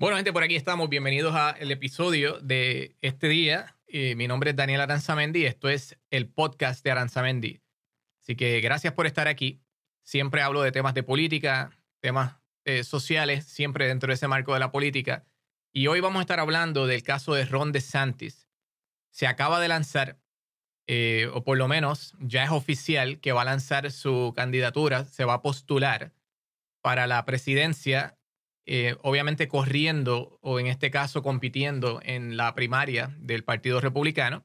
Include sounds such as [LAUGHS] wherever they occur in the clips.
Bueno, gente, por aquí estamos. Bienvenidos al episodio de este día. Eh, mi nombre es Daniel Aranzamendi y esto es el podcast de Aranzamendi. Así que gracias por estar aquí. Siempre hablo de temas de política, temas eh, sociales, siempre dentro de ese marco de la política. Y hoy vamos a estar hablando del caso de Ron DeSantis. Se acaba de lanzar, eh, o por lo menos ya es oficial, que va a lanzar su candidatura, se va a postular para la presidencia eh, obviamente corriendo o en este caso compitiendo en la primaria del Partido Republicano.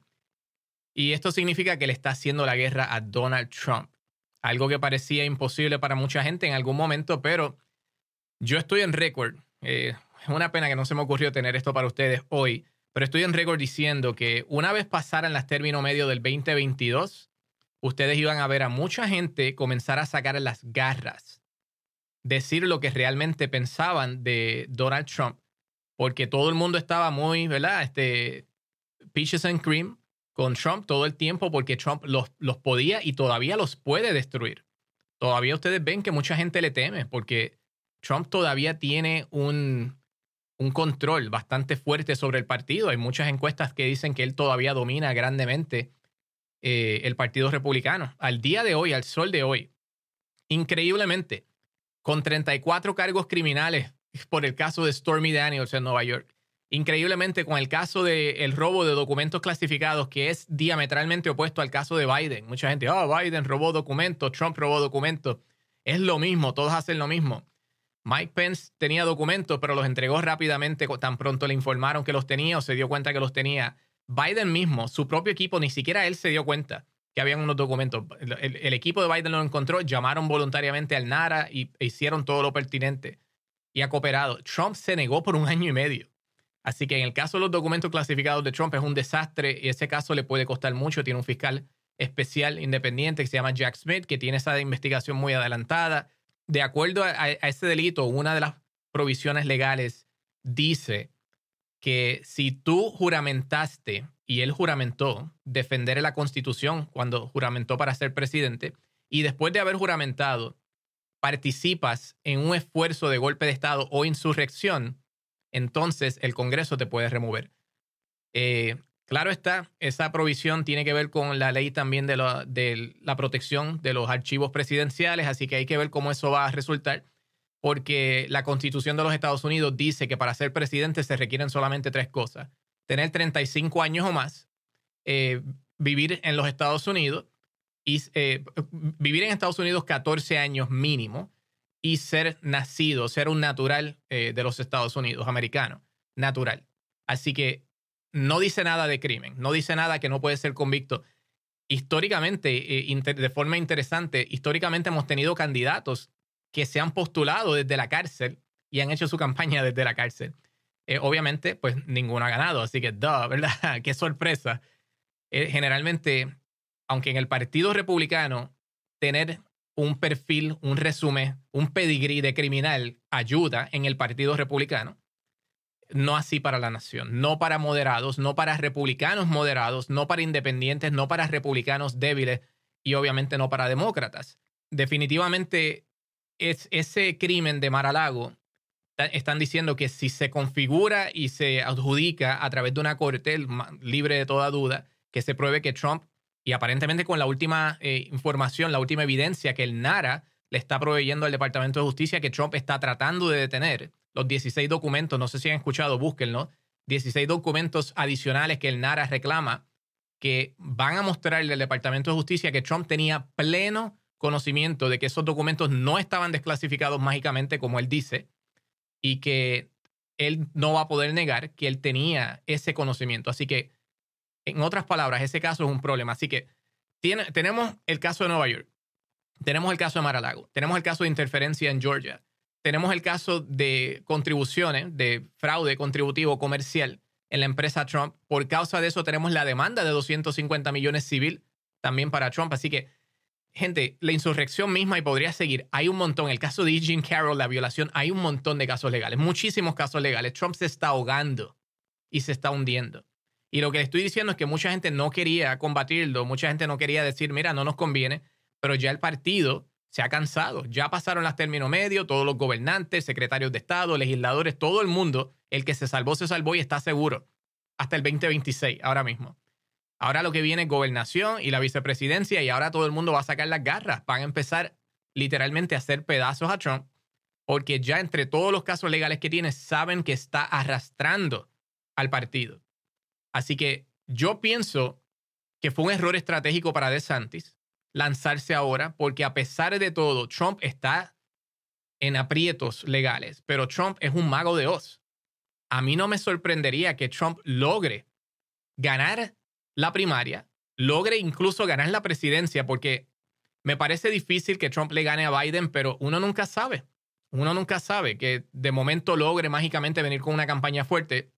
Y esto significa que le está haciendo la guerra a Donald Trump. Algo que parecía imposible para mucha gente en algún momento, pero yo estoy en récord. Eh, es una pena que no se me ocurrió tener esto para ustedes hoy, pero estoy en récord diciendo que una vez pasaran las términos medio del 2022, ustedes iban a ver a mucha gente comenzar a sacar las garras decir lo que realmente pensaban de Donald Trump, porque todo el mundo estaba muy, ¿verdad? Este, peaches and cream con Trump todo el tiempo, porque Trump los, los podía y todavía los puede destruir. Todavía ustedes ven que mucha gente le teme, porque Trump todavía tiene un, un control bastante fuerte sobre el partido. Hay muchas encuestas que dicen que él todavía domina grandemente eh, el Partido Republicano. Al día de hoy, al sol de hoy, increíblemente, con 34 cargos criminales por el caso de Stormy Daniels en Nueva York. Increíblemente, con el caso del robo de documentos clasificados, que es diametralmente opuesto al caso de Biden. Mucha gente, oh, Biden robó documentos, Trump robó documentos. Es lo mismo, todos hacen lo mismo. Mike Pence tenía documentos, pero los entregó rápidamente, tan pronto le informaron que los tenía o se dio cuenta que los tenía. Biden mismo, su propio equipo, ni siquiera él se dio cuenta que habían unos documentos. El, equipo de Biden lo encontró, llamaron voluntariamente al NARA y e hicieron todo lo pertinente y ha cooperado. Trump se negó por un año y medio. Así que en el caso de los documentos clasificados de Trump es un desastre y ese caso le puede costar mucho. Tiene un fiscal especial independiente que se llama Jack Smith, que tiene esa investigación muy adelantada. De acuerdo a, a ese delito, una de las provisiones legales dice que si tú juramentaste y él juramentó defender la constitución cuando juramentó para ser presidente y después de haber juramentado participas en un esfuerzo de golpe de Estado o insurrección, entonces el Congreso te puede remover. Eh, claro está, esa provisión tiene que ver con la ley también de la, de la protección de los archivos presidenciales, así que hay que ver cómo eso va a resultar, porque la constitución de los Estados Unidos dice que para ser presidente se requieren solamente tres cosas tener 35 años o más, eh, vivir en los Estados Unidos y eh, vivir en Estados Unidos 14 años mínimo y ser nacido, ser un natural eh, de los Estados Unidos, americano, natural. Así que no dice nada de crimen, no dice nada que no puede ser convicto. Históricamente, de forma interesante, históricamente hemos tenido candidatos que se han postulado desde la cárcel y han hecho su campaña desde la cárcel. Eh, obviamente, pues ninguno ha ganado. Así que, duh, [LAUGHS] ¿verdad? Qué sorpresa. Eh, generalmente, aunque en el Partido Republicano tener un perfil, un resumen, un pedigrí de criminal ayuda en el Partido Republicano, no así para la nación, no para moderados, no para republicanos moderados, no para independientes, no para republicanos débiles y obviamente no para demócratas. Definitivamente es ese crimen de Mar-a-Lago están diciendo que si se configura y se adjudica a través de una corte libre de toda duda, que se pruebe que Trump, y aparentemente con la última eh, información, la última evidencia que el NARA le está proveyendo al Departamento de Justicia, que Trump está tratando de detener los 16 documentos, no sé si han escuchado, búsquenlo, 16 documentos adicionales que el NARA reclama, que van a mostrarle al Departamento de Justicia que Trump tenía pleno conocimiento de que esos documentos no estaban desclasificados mágicamente, como él dice, y que él no va a poder negar que él tenía ese conocimiento. Así que, en otras palabras, ese caso es un problema. Así que tiene, tenemos el caso de Nueva York, tenemos el caso de Mar-a-Lago, tenemos el caso de interferencia en Georgia, tenemos el caso de contribuciones, de fraude contributivo comercial en la empresa Trump. Por causa de eso tenemos la demanda de 250 millones civil también para Trump. Así que gente, la insurrección misma y podría seguir. Hay un montón. El caso de Jean Carroll, la violación, hay un montón de casos legales, muchísimos casos legales. Trump se está ahogando y se está hundiendo. Y lo que le estoy diciendo es que mucha gente no quería combatirlo, mucha gente no quería decir, mira, no nos conviene, pero ya el partido se ha cansado. Ya pasaron las términos medios, todos los gobernantes, secretarios de Estado, legisladores, todo el mundo, el que se salvó, se salvó y está seguro. Hasta el 2026, ahora mismo. Ahora lo que viene es gobernación y la vicepresidencia y ahora todo el mundo va a sacar las garras. Van a empezar literalmente a hacer pedazos a Trump porque ya entre todos los casos legales que tiene saben que está arrastrando al partido. Así que yo pienso que fue un error estratégico para DeSantis lanzarse ahora porque a pesar de todo, Trump está en aprietos legales, pero Trump es un mago de Oz. A mí no me sorprendería que Trump logre ganar la primaria, logre incluso ganar la presidencia, porque me parece difícil que Trump le gane a Biden, pero uno nunca sabe. Uno nunca sabe que de momento logre mágicamente venir con una campaña fuerte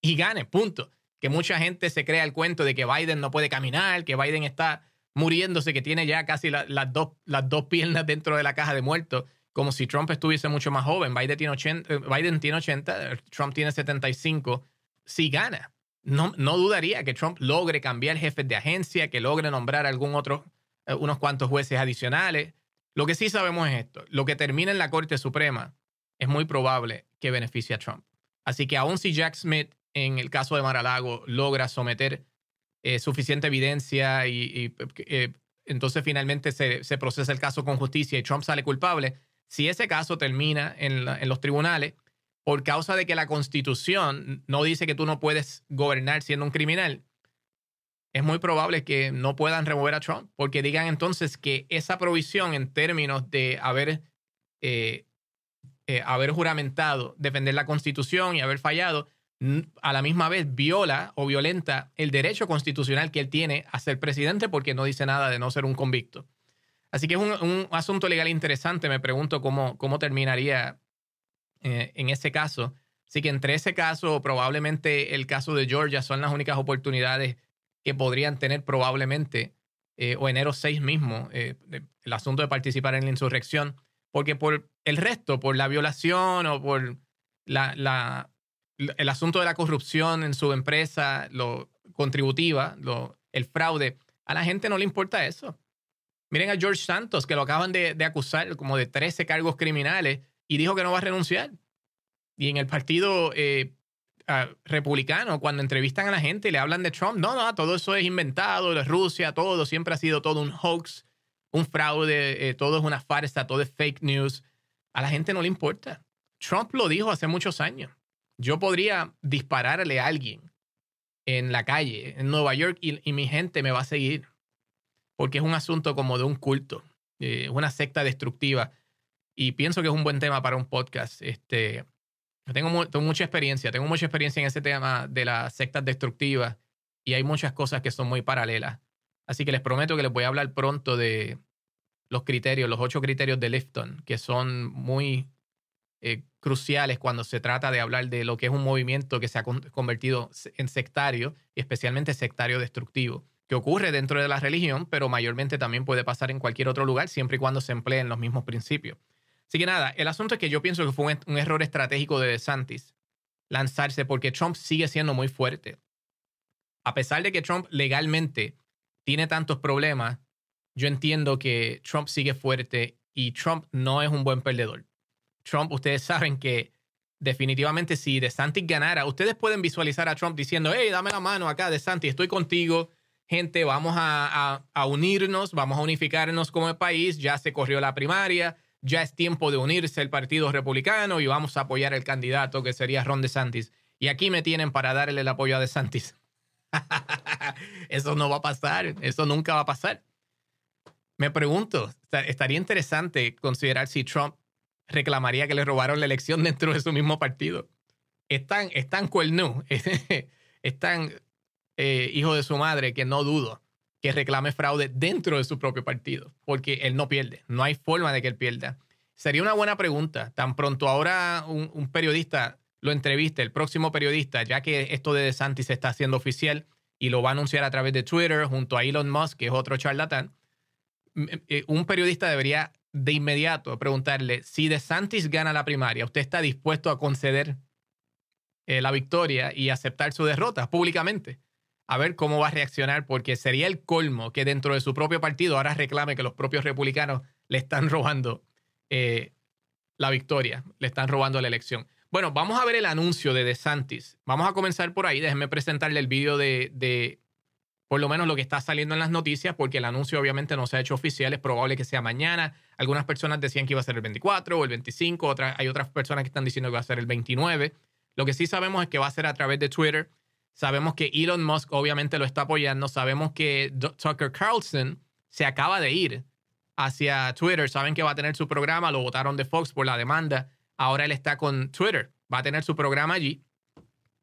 y gane, punto. Que mucha gente se crea el cuento de que Biden no puede caminar, que Biden está muriéndose, que tiene ya casi las, dos, las dos piernas dentro de la caja de muertos, como si Trump estuviese mucho más joven. Biden tiene 80, eh, Biden tiene 80 Trump tiene 75. Si gana, no, no dudaría que Trump logre cambiar jefes de agencia, que logre nombrar algún otro, eh, unos cuantos jueces adicionales. Lo que sí sabemos es esto, lo que termina en la Corte Suprema es muy probable que beneficie a Trump. Así que aun si Jack Smith, en el caso de Mar-a-Lago, logra someter eh, suficiente evidencia y, eh, entonces finalmente se, se, procesa el caso con justicia y Trump sale culpable, si ese caso termina en, en los tribunales, por causa de que la constitución no dice que tú no puedes gobernar siendo un criminal, es muy probable que no puedan remover a Trump, porque digan entonces que esa provisión en términos de haber, eh, eh, haber juramentado defender la constitución y haber fallado, a la misma vez viola o violenta el derecho constitucional que él tiene a ser presidente porque no dice nada de no ser un convicto. Así que es un, asunto legal interesante. Me pregunto cómo, cómo terminaría eh, en ese caso. Así que entre ese caso, probablemente el caso de Georgia son las únicas oportunidades que podrían tener probablemente, eh, o enero 6 mismo, eh, el asunto de participar en la insurrección, porque por el resto, por la violación o por la, el asunto de la corrupción en su empresa, lo contributiva, lo, el fraude, a la gente no le importa eso. Miren a George Santos, que lo acaban de, de acusar como de 13 cargos criminales y dijo que no va a renunciar. Y en el partido eh, republicano, cuando entrevistan a la gente le hablan de Trump, no, no, todo eso es inventado, de Rusia, todo, siempre ha sido todo un hoax, un fraude, eh, todo es una farsa, todo es fake news. A la gente no le importa. Trump lo dijo hace muchos años. Yo podría dispararle a alguien en la calle, en Nueva York, y, mi gente me va a seguir. Porque es un asunto como de un culto, eh, una secta destructiva y pienso que es un buen tema para un podcast. Este, tengo, mucha experiencia, tengo mucha experiencia en ese tema de las sectas destructivas y hay muchas cosas que son muy paralelas. Así que les prometo que les voy a hablar pronto de los criterios, los ocho criterios de Lifton, que son muy eh, cruciales cuando se trata de hablar de lo que es un movimiento que se ha convertido en sectario, y especialmente sectario destructivo, que ocurre dentro de la religión, pero mayormente también puede pasar en cualquier otro lugar, siempre y cuando se empleen los mismos principios. Así que nada, el asunto es que yo pienso que fue un, error estratégico de DeSantis lanzarse porque Trump sigue siendo muy fuerte. A pesar de que Trump legalmente tiene tantos problemas, yo entiendo que Trump sigue fuerte y Trump no es un buen perdedor. Trump, ustedes saben que definitivamente si DeSantis ganara, ustedes pueden visualizar a Trump diciendo, hey, dame la mano acá, DeSantis, estoy contigo. Gente, vamos a, a unirnos, vamos a unificarnos como país, ya se corrió la primaria, ya es tiempo de unirse el Partido Republicano y vamos a apoyar el candidato que sería Ron DeSantis. Y aquí me tienen para darle el apoyo a DeSantis. [LAUGHS] eso no va a pasar, eso nunca va a pasar. Me pregunto, estaría interesante considerar si Trump reclamaría que le robaron la elección dentro de su mismo partido. Es tan, es tan cuernú, [LAUGHS] es, eh, hijo de su madre que no dudo que reclame fraude dentro de su propio partido, porque él no pierde, no hay forma de que él pierda. Sería una buena pregunta, tan pronto ahora un, periodista lo entreviste, el próximo periodista, ya que esto de DeSantis se está haciendo oficial y lo va a anunciar a través de Twitter junto a Elon Musk, que es otro charlatán, eh, un periodista debería de inmediato preguntarle, si DeSantis gana la primaria, ¿usted está dispuesto a conceder eh, la victoria y aceptar su derrota públicamente? A ver cómo va a reaccionar, porque sería el colmo que dentro de su propio partido ahora reclame que los propios republicanos le están robando eh, la victoria, le están robando la elección. Bueno, vamos a ver el anuncio de DeSantis. Vamos a comenzar por ahí. Déjenme presentarle el vídeo de, de, por lo menos lo que está saliendo en las noticias, porque el anuncio obviamente no se ha hecho oficial. Es probable que sea mañana. Algunas personas decían que iba a ser el 24 o el 25. Otras, hay otras personas que están diciendo que va a ser el 29. Lo que sí sabemos es que va a ser a través de Twitter. Sabemos que Elon Musk obviamente lo está apoyando. Sabemos que Tucker Carlson se acaba de ir hacia Twitter. Saben que va a tener su programa. Lo votaron de Fox por la demanda. Ahora él está con Twitter. Va a tener su programa allí.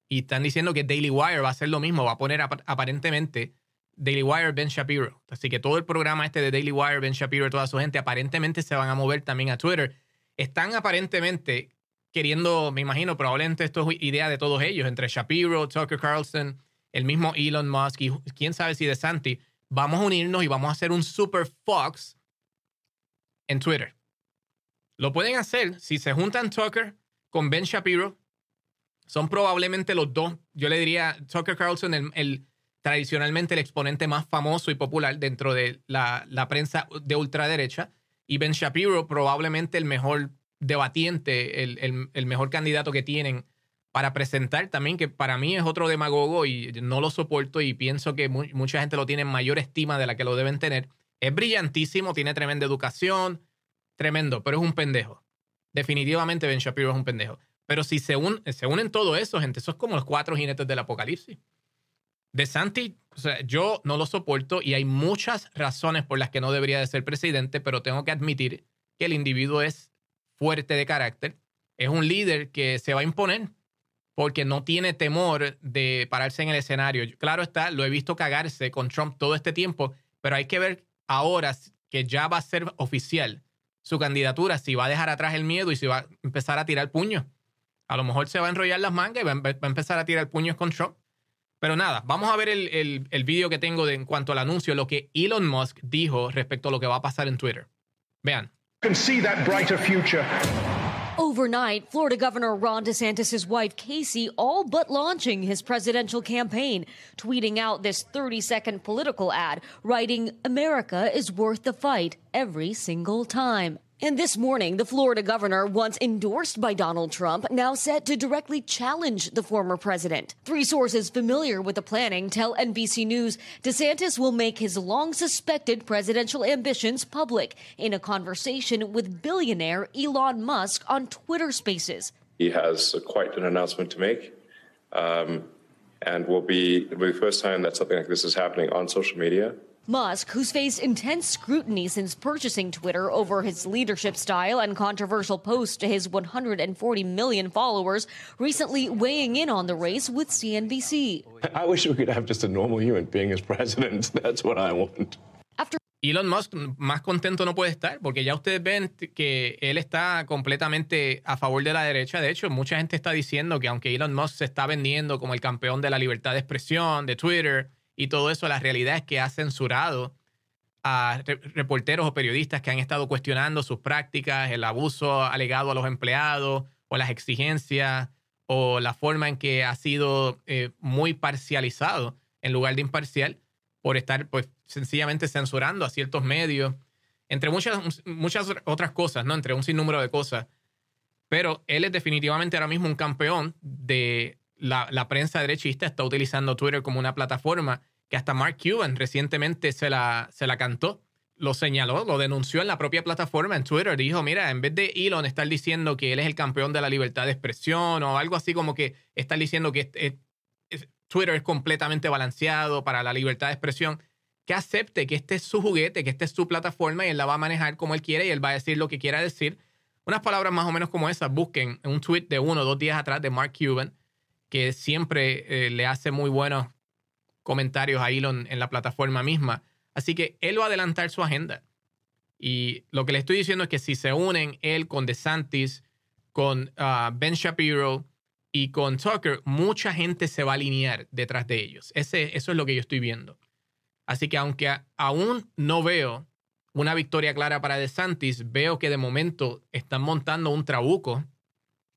Y están diciendo que Daily Wire va a hacer lo mismo. Va a poner aparentemente Daily Wire, Ben Shapiro. Así que todo el programa este de Daily Wire, Ben Shapiro toda su gente aparentemente se van a mover también a Twitter. Están aparentemente queriendo, me imagino, probablemente esto es idea de todos ellos, entre Shapiro, Tucker Carlson, el mismo Elon Musk y quién sabe si de Santi, vamos a unirnos y vamos a hacer un super Fox en Twitter. Lo pueden hacer si se juntan Tucker con Ben Shapiro. Son probablemente los dos. Yo le diría Tucker Carlson, el, tradicionalmente el exponente más famoso y popular dentro de la, la prensa de ultraderecha. Y Ben Shapiro, probablemente el mejor debatiente, el, mejor candidato que tienen para presentar también, que para mí es otro demagogo y no lo soporto y pienso que mucha gente lo tiene en mayor estima de la que lo deben tener. Es brillantísimo, tiene tremenda educación, tremendo, pero es un pendejo. Definitivamente Ben Shapiro es un pendejo. Pero si se, se unen todo eso, gente, eso es como los cuatro jinetes del apocalipsis. De Santi, yo no lo soporto y hay muchas razones por las que no debería de ser presidente, pero tengo que admitir que el individuo es fuerte de carácter, es un líder que se va a imponer porque no tiene temor de pararse en el escenario. Claro está, lo he visto cagarse con Trump todo este tiempo, pero hay que ver ahora que ya va a ser oficial su candidatura, si va a dejar atrás el miedo y si va a empezar a tirar puños. A lo mejor se va a enrollar las mangas y va a empezar a tirar puños con Trump. Pero nada, vamos a ver el, vídeo que tengo en cuanto al anuncio, lo que Elon Musk dijo respecto a lo que va a pasar en Twitter. Vean. Can see that brighter future. Overnight, Florida Governor Ron DeSantis' wife Casey all but launching his presidential campaign, tweeting out this 30 second political ad, writing, America is worth the fight every single time. And this morning, the Florida governor, once endorsed by Donald Trump, now set to directly challenge the former president. Three sources familiar with the planning tell NBC News DeSantis will make his long suspected presidential ambitions public in a conversation with billionaire Elon Musk on Twitter Spaces. He has quite an announcement to make. Um, and will be, will be the first time that something like this is happening on social media. Musk, who's faced intense scrutiny since purchasing Twitter over his leadership style and controversial posts to his 140 million followers, recently weighing in on the race with CNBC. I wish we could have just a normal human being as president. [LAUGHS] That's what I want. After Elon Musk más contento no puede estar porque ya ustedes ven que él está completamente a favor de la derecha. De hecho, mucha gente está diciendo que aunque Elon Musk se está vendiendo como el campeón de la libertad de expresión de Twitter, y todo eso, la realidad es que ha censurado a reporteros o periodistas que han estado cuestionando sus prácticas, el abuso alegado a los empleados o las exigencias o la forma en que ha sido eh, muy parcializado en lugar de imparcial por estar pues sencillamente censurando a ciertos medios, entre muchas, muchas otras cosas, ¿no? Entre un sinnúmero de cosas. Pero él es definitivamente ahora mismo un campeón de la, prensa derechista está utilizando Twitter como una plataforma que hasta Mark Cuban recientemente se la, se la cantó, lo señaló, lo denunció en la propia plataforma en Twitter. Dijo, mira, en vez de Elon estar diciendo que él es el campeón de la libertad de expresión o algo así como que estar diciendo que Twitter es completamente balanceado para la libertad de expresión, que acepte que este es su juguete, que esta es su plataforma y él la va a manejar como él quiere y él va a decir lo que quiera decir. Unas palabras más o menos como esas, busquen un tweet de uno o dos días atrás de Mark Cuban que siempre eh, le hace muy buenos comentarios a Elon en la plataforma misma. Así que él va a adelantar su agenda. Y lo que le estoy diciendo es que si se unen él con DeSantis, con ah, Ben Shapiro y con Tucker, mucha gente se va a alinear detrás de ellos. Ese, eso es lo que yo estoy viendo. Así que aunque aún no veo una victoria clara para DeSantis, veo que de momento están montando un trabuco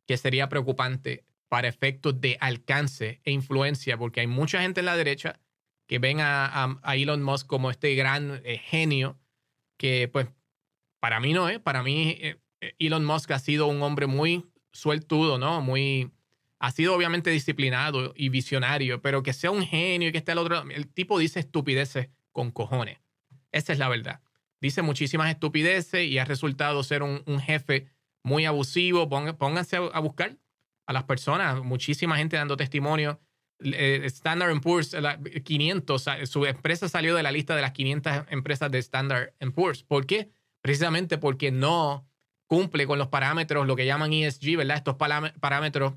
que sería preocupante para efectos de alcance e influencia, porque hay mucha gente en la derecha que ven a, Elon Musk como este gran eh, genio, que pues para mí no es, para mí eh, eh, Elon Musk ha sido un hombre muy sueltudo, ¿no? Muy, ha sido obviamente disciplinado y visionario, pero que sea un genio y que esté al otro, el tipo dice estupideces con cojones. Esa es la verdad. Dice muchísimas estupideces y ha resultado ser un, jefe muy abusivo. Pónganse a buscar a las personas, muchísima gente dando testimonio eh, Standard Poor's 500, su empresa salió de la lista de las 500 empresas de Standard Poor's. ¿Por qué? Precisamente porque no cumple con los parámetros, lo que llaman ESG, ¿verdad? Estos parámetros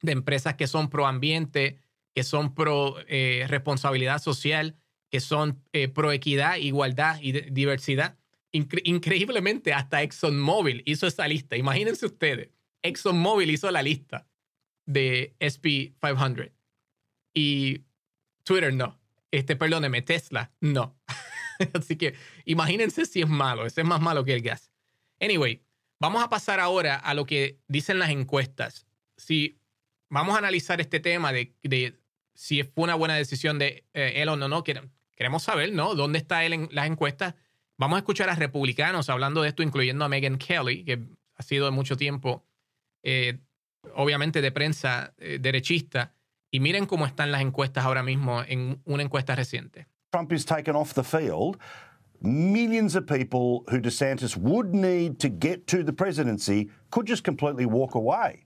de empresas que son pro ambiente, que son pro eh, responsabilidad social, que son eh, pro equidad, igualdad y diversidad. increíblemente, hasta ExxonMobil hizo esa lista. Imagínense ustedes, ExxonMobil hizo la lista de SP 500 y Twitter no. Este, perdóneme, Tesla no. [LAUGHS] Así que imagínense si es malo. Ese es más malo que el gas. Anyway, vamos a pasar ahora a lo que dicen las encuestas. Si vamos a analizar este tema de, si fue una buena decisión de eh, Elon o no, queremos saber, ¿no? ¿Dónde está él en las encuestas? Vamos a escuchar a republicanos hablando de esto, incluyendo a Megan Kelly, que ha sido de mucho tiempo, eh, obviamente de prensa eh, derechista, Y miren cómo están las encuestas ahora mismo en una encuesta reciente. Trump is taken off the field. Millions of people who DeSantis would need to get to the presidency could just completely walk away.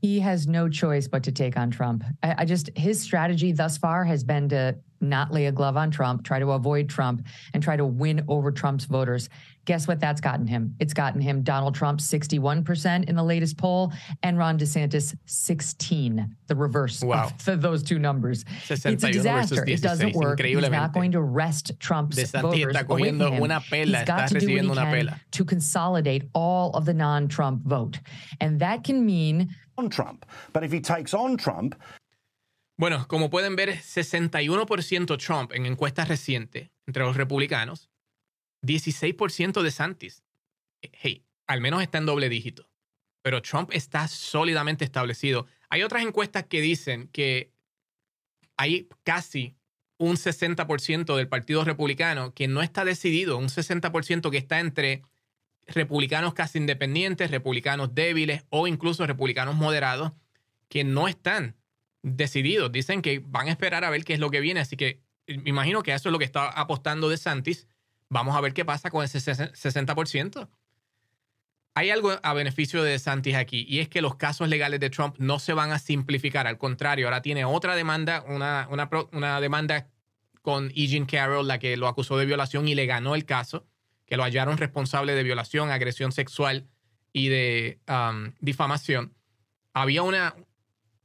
He has no choice but to take on Trump. I, I just, his strategy thus far has been to not lay a glove on Trump, try to avoid Trump, and try to win over Trump's voters. Guess what that's gotten him? It's gotten him Donald Trump 61% in the latest poll and Ron DeSantis 16, the reverse wow. of [LAUGHS] those two numbers. It's a disaster. It doesn't work. He's not going to rest Trump's DeSantis voters away from him. Una pela, He's got to do what he can pela. to consolidate all of the non-Trump vote. And that can mean on Trump. But if he takes on Trump, Bueno, como pueden ver, 61% Trump en encuestas recientes entre los republicanos, 16% de Santis. Eh, hey, al menos está en doble dígito. Pero Trump está sólidamente establecido. Hay otras encuestas que dicen que hay casi un 60% del Partido Republicano que no está decidido, un 60% que está entre republicanos casi independientes, republicanos débiles o incluso republicanos moderados que no están decididos. Dicen que van a esperar a ver qué es lo que viene. Así que me imagino que eso es lo que está apostando de Santis. Vamos a ver qué pasa con ese 60%. Hay algo a beneficio de Santis aquí, y es que los casos legales de Trump no se van a simplificar. Al contrario, ahora tiene otra demanda, una, una, una demanda con Eugene Carroll, la que lo acusó de violación y le ganó el caso, que lo hallaron responsable de violación, agresión sexual y de um, difamación. Había una,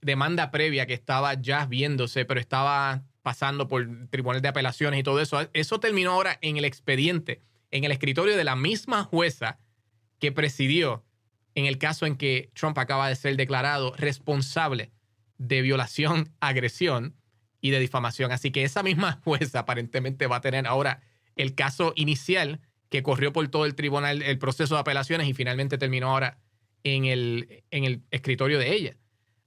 demanda previa que estaba ya viéndose, pero estaba pasando por tribunales de apelaciones y todo eso. Eso terminó ahora en el expediente, en el escritorio de la misma jueza que presidió en el caso en que Trump acaba de ser declarado responsable de violación, agresión y de difamación. Así que esa misma [LAUGHS] jueza aparentemente va a tener ahora el caso inicial que corrió por todo el tribunal, el proceso de apelaciones y finalmente terminó ahora en el, en el escritorio de ella.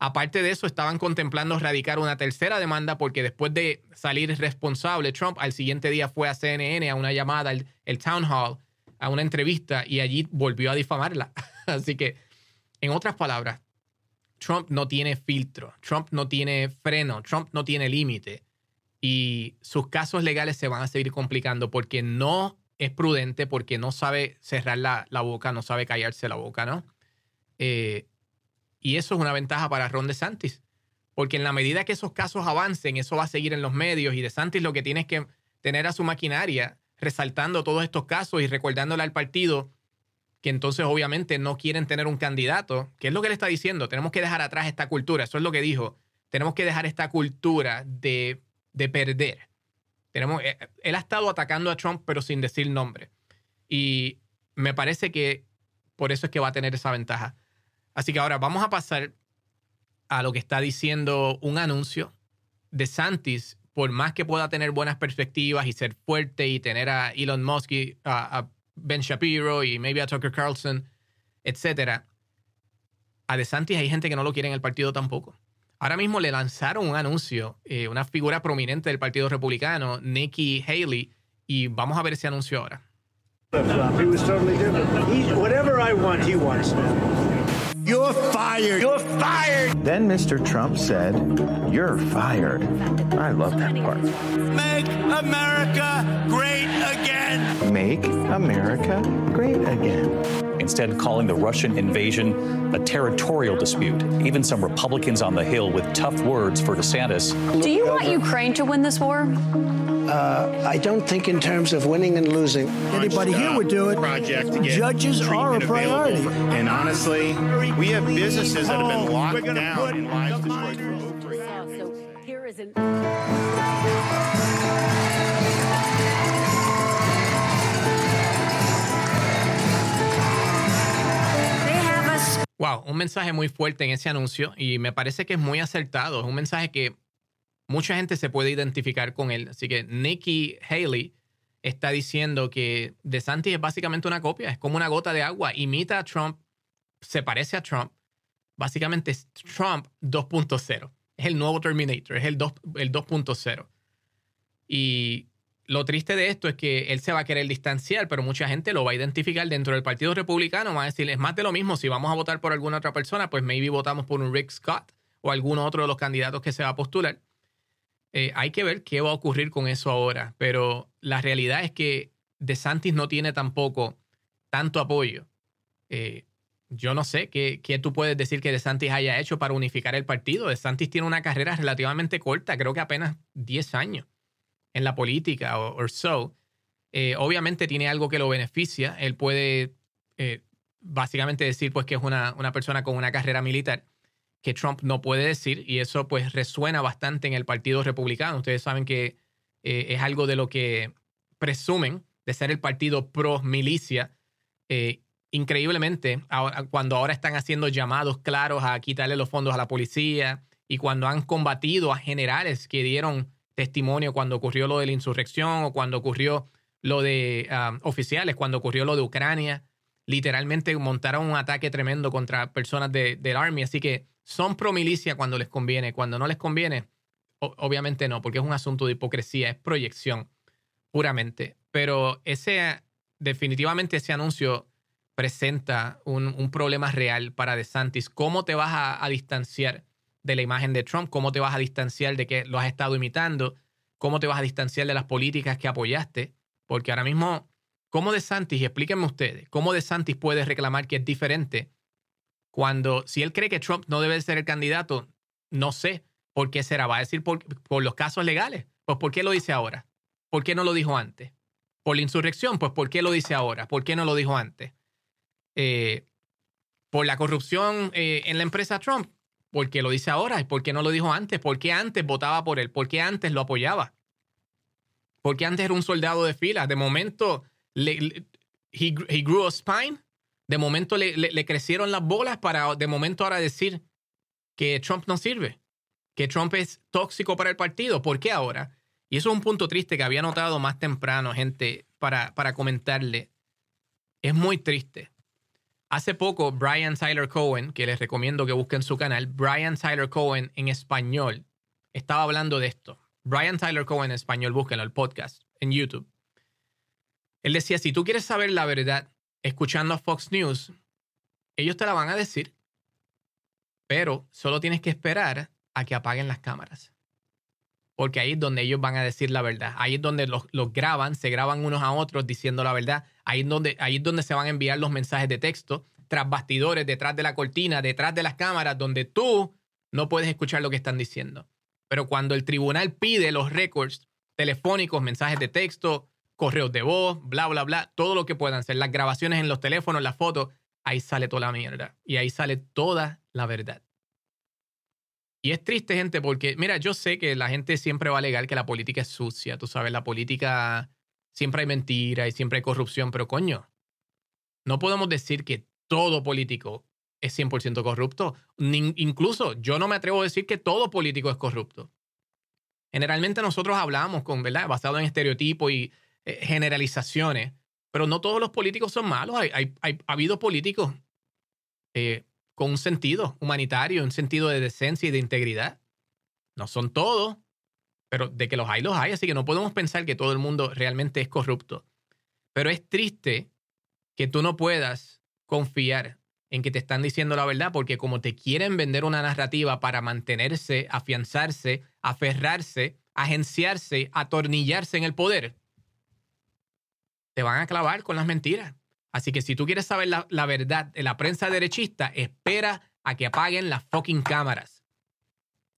Aparte de eso, estaban contemplando radicar una tercera demanda porque después de salir responsable, Trump al siguiente día fue a CNN a una llamada, el, town hall, a una entrevista y allí volvió a difamarla. [LAUGHS] Así que, en otras palabras, Trump no tiene filtro, Trump no tiene freno, Trump no tiene límite y sus casos legales se van a seguir complicando porque no es prudente, porque no sabe cerrar la, boca, no sabe callarse la boca, ¿no? Eh, y eso es una ventaja para Ron DeSantis. Porque en la medida que esos casos avancen, eso va a seguir en los medios. Y DeSantis lo que tiene es que tener a su maquinaria resaltando todos estos casos y recordándole al partido que entonces obviamente no quieren tener un candidato. ¿Qué es lo que le está diciendo? Tenemos que dejar atrás esta cultura. Eso es lo que dijo. Tenemos que dejar esta cultura de, de perder. Tenemos, eh, él ha estado atacando a Trump, pero sin decir nombre. Y me parece que por eso es que va a tener esa ventaja. Así que ahora vamos a pasar a lo que está diciendo un anuncio de Santis, por más que pueda tener buenas perspectivas y ser fuerte y tener a Elon Musk y a, Ben Shapiro y maybe a Tucker Carlson, etcétera. A DeSantis hay gente que no lo quiere en el partido tampoco. Ahora mismo le lanzaron un anuncio, eh, una figura prominente del Partido Republicano, Nikki Haley, y vamos a ver ese anuncio ahora. He was totally different. He, whatever I want, he wants. You're fired. You're fired. Then Mr. Trump said, You're fired. I love that part. Make America great again. Make America great again. Instead, calling the Russian invasion a territorial dispute. Even some Republicans on the Hill with tough words for DeSantis. Do you want Ukraine to win this war? Uh, I don't think in terms of winning and losing. Anybody here would do it. Project to get Judges are a priority. available. And honestly, we have businesses that have been locked down put and lives destroyed for miners- over. So here is an Wow, un mensaje muy fuerte en ese anuncio y me parece que es muy acertado. Es un mensaje que mucha gente se puede identificar con él. Así que Nikki Haley está diciendo que DeSantis es básicamente una copia, es como una gota de agua, imita a Trump, se parece a Trump. Básicamente es Trump 2.0. Es el nuevo Terminator, es el, dos- el 2.0. Y lo triste de esto es que él se va a querer distanciar, pero mucha gente lo va a identificar dentro del Partido Republicano. Va a decir, es más de lo mismo. Si vamos a votar por alguna otra persona, pues maybe votamos por un Rick Scott o algún otro de los candidatos que se va a postular. Eh, hay que ver qué va a ocurrir con eso ahora. Pero la realidad es que DeSantis no tiene tampoco tanto apoyo. Eh, yo no sé qué, tú puedes decir que DeSantis haya hecho para unificar el partido. DeSantis tiene una carrera relativamente corta, creo que apenas 10 años en la política o or so. Eh, obviamente tiene algo que lo beneficia. Él puede básicamente decir pues que es una, una persona con una carrera militar que Trump no puede decir y eso pues resuena bastante en el Partido Republicano. Ustedes saben que eh, es algo de lo que presumen de ser el partido pro milicia. Eh, increíblemente, cuando ahora están haciendo llamados claros a quitarle los fondos a la policía y cuando han combatido a generales que dieron testimonio cuando ocurrió lo de la insurrección o cuando ocurrió lo de um, oficiales, cuando ocurrió lo de Ucrania, literalmente montaron un ataque tremendo contra personas de- del Army. Así que son pro milicia cuando les conviene. Cuando no les conviene, obviamente no, porque es un asunto de hipocresía, es proyección puramente. Pero ese, definitivamente ese anuncio presenta un, un problema real para DeSantis. ¿Cómo te vas a, a distanciar de la imagen de Trump? ¿Cómo te vas a distanciar de que lo has estado imitando? ¿Cómo te vas a distanciar de las políticas que apoyaste? Porque ahora mismo, ¿cómo DeSantis, y explíquenme ustedes, cómo DeSantis puede reclamar que es diferente cuando, si él cree que Trump no debe ser el candidato, no sé por qué será. Va a decir por, los casos legales. Pues ¿por qué lo dice ahora? ¿Por qué no lo dijo antes? ¿Por la insurrección? Pues ¿por qué lo dice ahora? ¿Por qué no lo dijo antes? Eh, ¿Por la corrupción eh, en la empresa Trump? ¿Por qué lo dice ahora? ¿Y por qué no lo dijo antes? ¿Por qué antes votaba por él? ¿Por qué antes lo apoyaba? ¿Por qué antes era un soldado de fila? De momento, le- he, he grew a spine. De momento le, crecieron las bolas para de momento ahora decir que Trump no sirve, que Trump es tóxico para el partido. ¿Por qué ahora? Y eso es un punto triste que había notado más temprano, gente, para, para comentarle. Es muy triste. Hace poco, Brian Tyler Cohen, que les recomiendo que busquen su canal, Brian Tyler Cohen en español, estaba hablando de esto. Brian Tyler Cohen en español, búsquenlo, el podcast en YouTube. Él decía, si tú quieres saber la verdad, escuchando a Fox News, ellos te la van a decir, pero solo tienes que esperar a que apaguen las cámaras. Porque ahí es donde ellos van a decir la verdad. Ahí es donde los, graban, se graban unos a otros diciendo la verdad. Ahí es, donde, ahí es donde se van a enviar los mensajes de texto, tras bastidores, detrás de la cortina, detrás de las cámaras, donde tú no puedes escuchar lo que están diciendo. Pero cuando el tribunal pide los récords telefónicos, mensajes de texto, correos de voz, bla, bla, bla, todo lo que puedan ser, las grabaciones en los teléfonos, las fotos, ahí sale toda la mierda. Y ahí sale toda la verdad. Y es triste, gente, porque, mira, yo sé que la gente siempre va a alegar que la política es sucia, tú sabes, la política siempre hay mentira y siempre hay corrupción, pero coño, no podemos decir que todo político es 100% corrupto. Ni- incluso yo no me atrevo a decir que todo político es corrupto. Generalmente nosotros hablamos con, ¿verdad? Basado en estereotipos y eh, generalizaciones, pero no todos los políticos son malos. Hay, hay- ha habido políticos eh, con un sentido humanitario, un sentido de decencia y de integridad. No son todos, pero de que los hay, los hay. Así que no podemos pensar que todo el mundo realmente es corrupto. Pero es triste que tú no puedas confiar en que te están diciendo la verdad, porque como te quieren vender una narrativa para mantenerse, afianzarse, aferrarse, agenciarse, atornillarse en el poder, te van a clavar con las mentiras. Así que si tú quieres saber la, la verdad de la prensa derechista, espera a que apaguen las fucking cámaras.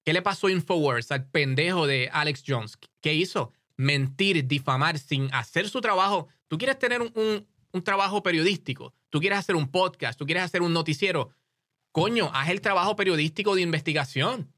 ¿Qué le pasó a Infowars al pendejo de Alex Jones? ¿Qué hizo? Mentir, difamar sin hacer su trabajo. Tú quieres tener un, un, un trabajo periodístico, tú quieres hacer un podcast, tú quieres hacer un noticiero. Coño, haz el trabajo periodístico de investigación.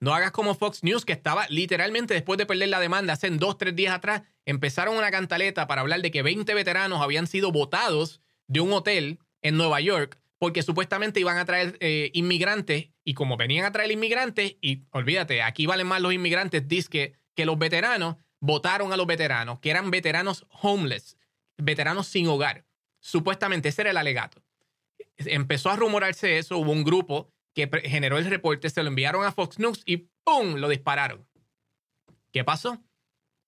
No hagas como Fox News, que estaba literalmente después de perder la demanda hace dos, tres días atrás, empezaron una cantaleta para hablar de que 20 veteranos habían sido votados de un hotel en Nueva York porque supuestamente iban a traer eh, inmigrantes y como venían a traer inmigrantes, y olvídate, aquí valen más los inmigrantes, dice que, que los veteranos votaron a los veteranos, que eran veteranos homeless, veteranos sin hogar. Supuestamente ese era el alegato. Empezó a rumorarse eso, hubo un grupo que generó el reporte, se lo enviaron a Fox News y ¡pum! lo dispararon. ¿Qué pasó?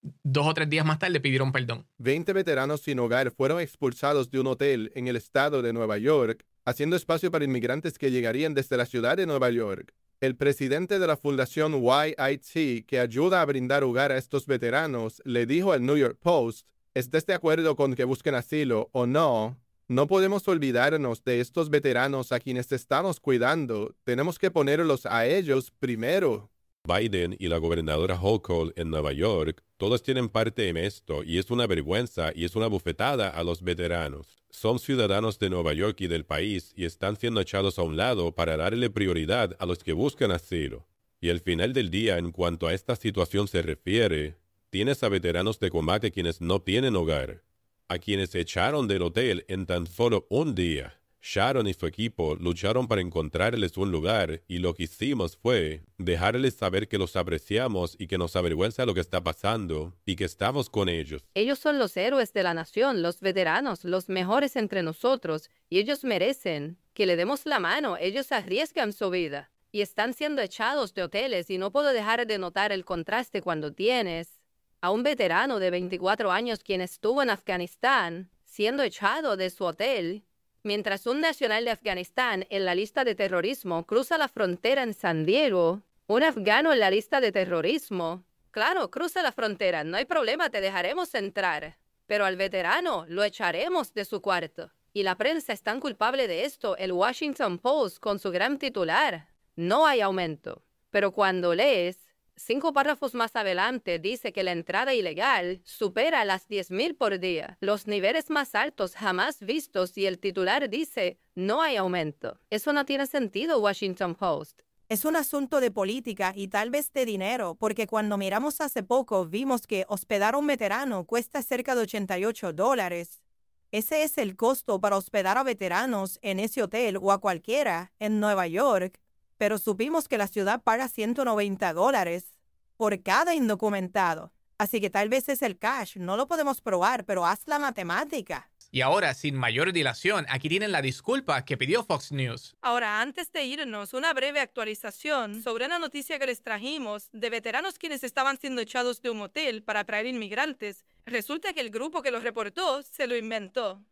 Dos o tres días más tarde pidieron perdón. 20 veteranos sin hogar fueron expulsados de un hotel en el estado de Nueva York, haciendo espacio para inmigrantes que llegarían desde la ciudad de Nueva York. El presidente de la fundación YIT, que ayuda a brindar hogar a estos veteranos, le dijo al New York Post, estés de acuerdo con que busquen asilo o no, no podemos olvidarnos de estos veteranos a quienes estamos cuidando. Tenemos que ponerlos a ellos primero. Biden y la gobernadora Hochul en Nueva York, todos tienen parte en esto y es una vergüenza y es una bufetada a los veteranos. Son ciudadanos de Nueva York y del país y están siendo echados a un lado para darle prioridad a los que buscan asilo. Y al final del día, en cuanto a esta situación se refiere, tienes a veteranos de combate quienes no tienen hogar, a quienes echaron del hotel en tan solo un día. Sharon y su equipo lucharon para encontrarles un lugar y lo que hicimos fue dejarles saber que los apreciamos y que nos avergüenza lo que está pasando y que estamos con ellos. Ellos son los héroes de la nación, los veteranos, los mejores entre nosotros y ellos merecen que le demos la mano, ellos arriesgan su vida y están siendo echados de hoteles y no puedo dejar de notar el contraste cuando tienes a un veterano de 24 años quien estuvo en Afganistán siendo echado de su hotel Mientras un nacional de Afganistán en la lista de terrorismo cruza la frontera en San Diego, un afgano en la lista de terrorismo. Claro, cruza la frontera, no hay problema, te dejaremos entrar. Pero al veterano lo echaremos de su cuarto. Y la prensa es tan culpable de esto, el Washington Post con su gran titular. No hay aumento. Pero cuando lees Cinco párrafos más adelante dice que la entrada ilegal supera las 10.000 por día, los niveles más altos jamás vistos y el titular dice no hay aumento. Eso no tiene sentido, Washington Post. Es un asunto de política y tal vez de dinero, porque cuando miramos hace poco vimos que hospedar a un veterano cuesta cerca de 88 dólares. Ese es el costo para hospedar a veteranos en ese hotel o a cualquiera en Nueva York pero supimos que la ciudad paga 190 dólares por cada indocumentado. Así que tal vez es el cash, no lo podemos probar, pero haz la matemática. Y ahora, sin mayor dilación, aquí tienen la disculpa que pidió Fox News. Ahora, antes de irnos, una breve actualización sobre una noticia que les trajimos de veteranos quienes estaban siendo echados de un hotel para traer inmigrantes. Resulta que el grupo que los reportó se lo inventó.